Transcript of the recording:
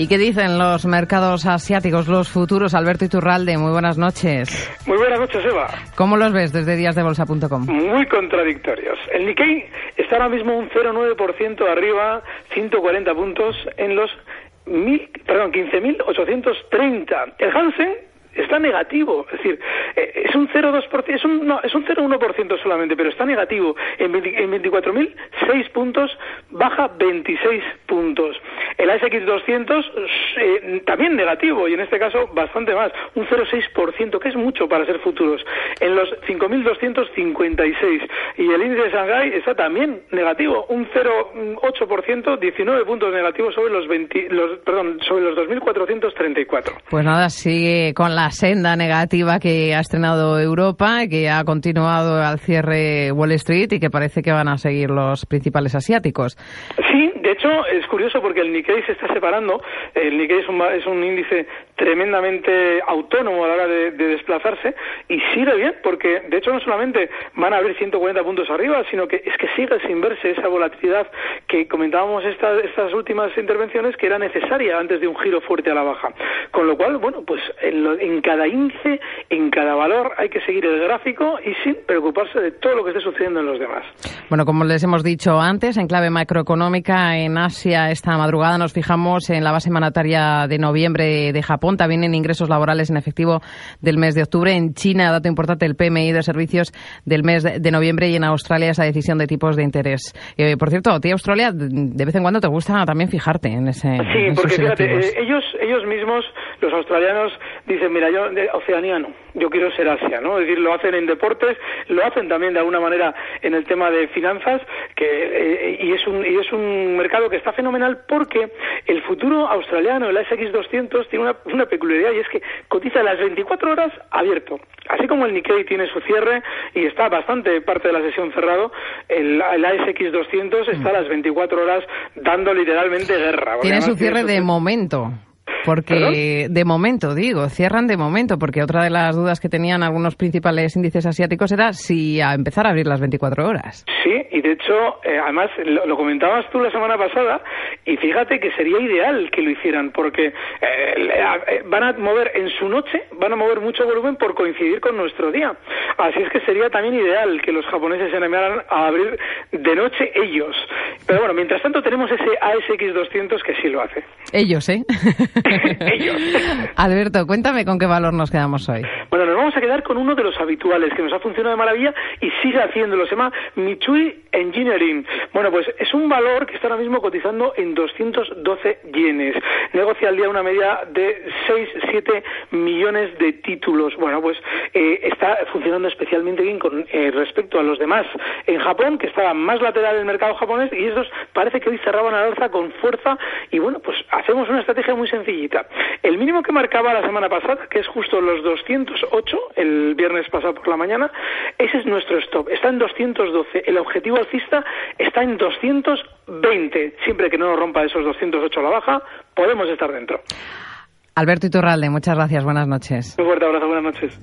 ¿Y qué dicen los mercados asiáticos, los futuros? Alberto Iturralde, muy buenas noches. Muy buenas noches, Eva. ¿Cómo los ves desde díasdebolsa.com? Muy contradictorios. El Nikkei está ahora mismo un 0,9% arriba, 140 puntos en los mil, perdón, 15.830. El Hansen está negativo, es decir, eh, es un 0,2%, es un, no, es un 0,1% solamente, pero está negativo. En, 24.000, 6 puntos, baja 26 puntos. El ASX 200 eh, también negativo y en este caso bastante más, un 0,6%, que es mucho para ser futuros. En los 5.256 y el índice de Shanghai está también negativo, un 0,8%, 19 puntos negativos sobre los 20, los, perdón, sobre los 2.434. Pues nada, sigue con la senda negativa que ha estrenado Europa, que ha continuado al cierre Wall Street y que parece que van a seguir los principales asiáticos. Sí, de hecho es curioso porque el Nikkei se está separando. El Nikkei es un, es un índice tremendamente autónomo a la hora de, desplazarse y sigue bien porque de hecho no solamente van a abrir 140 puntos arriba, sino que es que sigue sin verse esa volatilidad que comentábamos esta, estas últimas intervenciones que era necesaria antes de un giro fuerte a la baja. Con lo cual, bueno, pues en, en cada índice, en cada valor hay que seguir el gráfico y sin preocuparse de todo lo que esté sucediendo en los demás. Bueno, como les hemos dicho antes, en clave macroeconómica en Asia esta madrugada nos fijamos en la base monetaria de noviembre de Japón, también en ingresos laborales en efectivo del mes de octubre. En China, dato importante, el PMI de servicios del mes de noviembre y en Australia esa decisión de tipos de interés. Eh, por cierto, a ti Australia de vez en cuando te gusta también fijarte en ese. Sí, porque fíjate, eh, ellos, ellos mismos, los australianos, dicen, mira, yo de Oceanía no, yo quiero ser Asia, ¿no? Es decir, lo hacen en deportes, lo hacen también de alguna manera en el tema de finanzas, que eh, y es un y es un mercado que está fenomenal porque el futuro australiano, el ASX 200 tiene una, una peculiaridad y es que cotiza las 24 horas abierto. Así como el Nikkei tiene su cierre y está bastante parte de la sesión cerrado, el, el ASX 200 está a las 24 horas dando literalmente guerra. Tiene su cierre de momento. Porque de momento, digo, cierran de momento, porque otra de las dudas que tenían algunos principales índices asiáticos era si a empezar a abrir las 24 horas. Sí, y de hecho, eh, además, lo, comentabas tú la semana pasada, y fíjate que sería ideal que lo hicieran, porque eh, eh, van a mover en su noche, van a mover mucho volumen por coincidir con nuestro día. Así es que sería también ideal que los japoneses se animaran a abrir de noche ellos. Pero bueno, mientras tanto tenemos ese ASX 200 que sí lo hace. Ellos, ¿eh? ellos. Alberto, cuéntame con qué valor nos quedamos hoy. Bueno, nos vamos a quedar con uno de los habituales que nos ha funcionado de maravilla y sigue haciéndolo. Se llama Mitsui Engineering. Bueno, pues es un valor que está ahora mismo cotizando en 212 yenes. Negocia al día una media de 6-7 millones de títulos. Bueno, pues eh, está funcionando especialmente bien con eh, respecto a los demás. En Japón, que estaba más lateral el mercado japonés, y estos parece que hoy cerraban al alza con fuerza. Y bueno, pues hacemos una estrategia muy sencillita. El mínimo que marcaba la semana pasada, que es justo los 208, el viernes pasado por la mañana, ese es nuestro stop. Está en 212. El objetivo alcista está en 220. Siempre que no nos rompa esos 208 a la baja, podemos estar dentro. Alberto Iturralde, muchas gracias. Buenas noches. Un fuerte abrazo. Buenas noches.